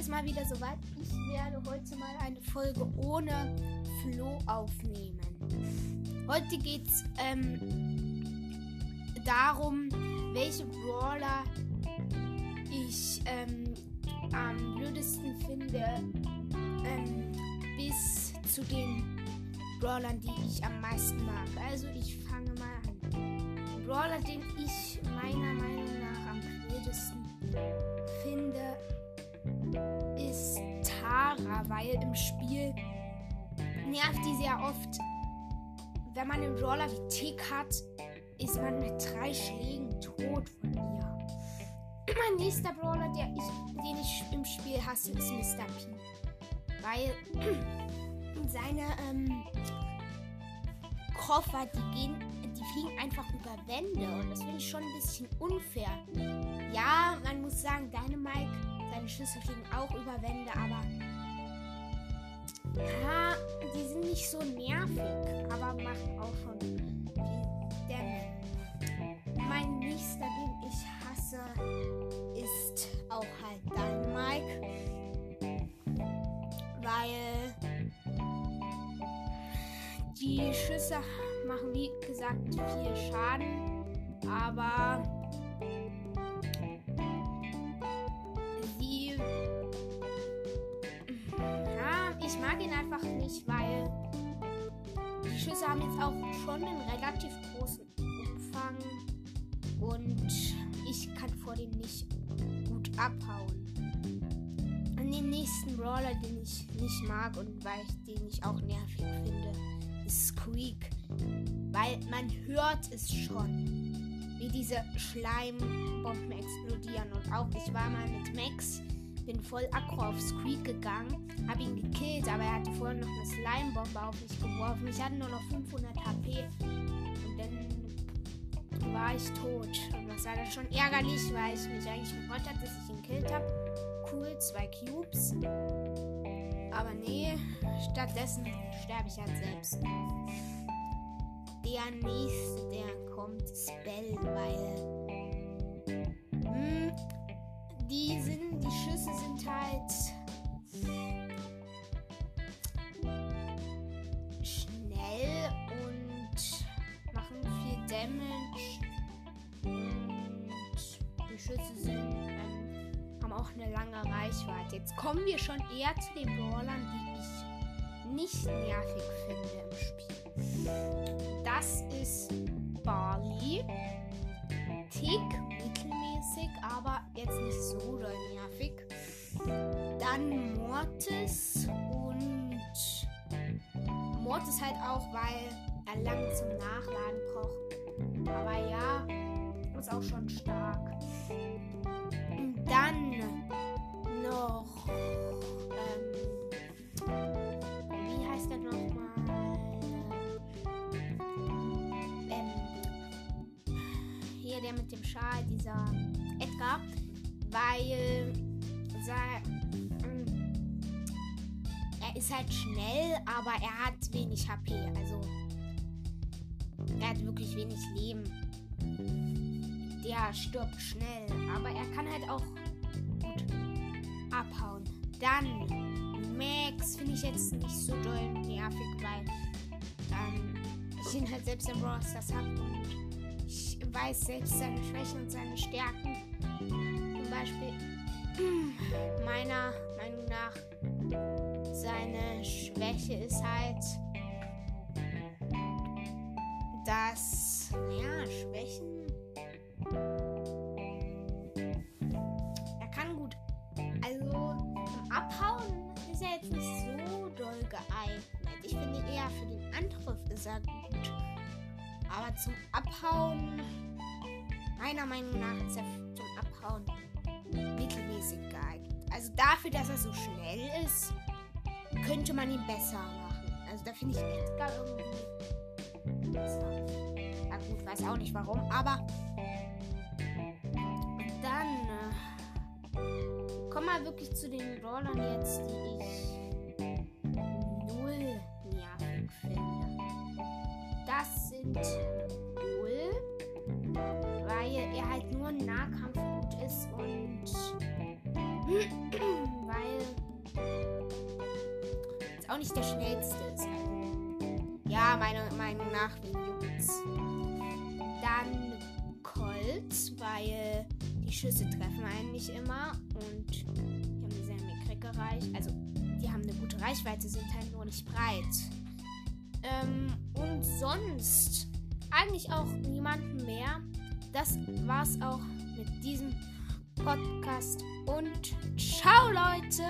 ist mal wieder soweit. Ich werde heute mal eine Folge ohne Flo aufnehmen. Heute geht es ähm, darum, welche Brawler ich ähm, am blödesten finde, ähm, bis zu den Brawlern, die ich am meisten mag. Also ich fange mal an. Brawler, den ich meiner Meinung nach am blödesten Tara, weil im Spiel nervt die sehr oft. Wenn man einen Brawler wie Tick hat, ist man mit drei Schlägen tot von ihr. Mein nächster Brawler, der ich, den ich im Spiel hasse, ist Mr. P. Weil seine ähm, Koffer, die gehen, die fliegen einfach über Wände und das finde ich schon ein bisschen unfair. Ja, man muss sagen, deine Mike, seine Schüsse fliegen auch über Wände, aber ja, die sind nicht so nervig, aber machen auch schon Damage. Mein nächster, den ich hasse, ist auch halt Dynamike. Weil die Schüsse machen, wie gesagt, viel Schaden. Aber einfach nicht, weil die Schüsse haben jetzt auch schon einen relativ großen Umfang. Und ich kann vor dem nicht gut abhauen. Und den nächsten Brawler, den ich nicht mag und weil ich den ich auch nervig finde, ist Squeak. Weil man hört es schon, wie diese Schleimbomben explodieren. Und auch ich war mal mit Max, bin voll aggro auf Squeak gegangen, habe ihn gekillt, aber er hatte vorher noch eine Slimebombe auf mich geworfen. Ich hatte nur noch 500 HP und dann war ich tot. Und das war dann schon ärgerlich, weil ich mich eigentlich gefreut habe, dass ich ihn gekillt habe. Cool, zwei Cubes. Aber nee, stattdessen sterbe ich halt selbst. Der nächste, der kommt, ist Bell, weil. Hm, die sind, die Schüsse sind halt. schnell und machen viel Damage. Und die Schüsse sind ähm, haben auch eine lange Reichweite. Jetzt kommen wir schon eher zu den Brawlern, die ich nicht nervig finde im Spiel. Das ist Barley. Tick, mittelmäßig, aber jetzt nicht so doll nervig. Dann Mortis und Mortis halt auch, weil er lang zum Nachladen braucht. Aber ja, ist auch schon stark. Dann noch. Ähm, wie heißt der nochmal? Ähm, hier der mit dem Schal, dieser Edgar. Weil. Ähm, er ist halt schnell, aber er hat wenig HP. Also. Er hat wirklich wenig Leben der stirbt schnell, aber er kann halt auch gut abhauen. Dann Max finde ich jetzt nicht so doll nervig, weil ähm, ich ihn halt selbst im Brawl Stars habe und ich weiß selbst seine Schwächen und seine Stärken. Zum Beispiel meiner Meinung nach seine Schwäche ist halt, dass ja Schwächen er kann gut. Also zum Abhauen ist er jetzt nicht so doll geeignet. Ich finde eher für den Angriff ist er gut. Aber zum Abhauen, meiner Meinung nach, ist er Abhauen mittelmäßig geeignet. Also dafür, dass er so schnell ist, könnte man ihn besser machen. Also da finde ich Edgar irgendwie besser. Ja gut, weiß auch nicht warum, aber dann äh, komm mal wirklich zu den Brawlern jetzt, die ich null nervig finde. Das sind auch nicht der schnellste ist. Ja, meiner Meinung nach juckt's. Dann Colt, weil die Schüsse treffen eigentlich immer und die haben dieselbe Krickereich. Also, die haben eine gute Reichweite, sind halt nur nicht breit. Ähm, und sonst eigentlich auch niemanden mehr. Das war's auch mit diesem Podcast und ciao Leute!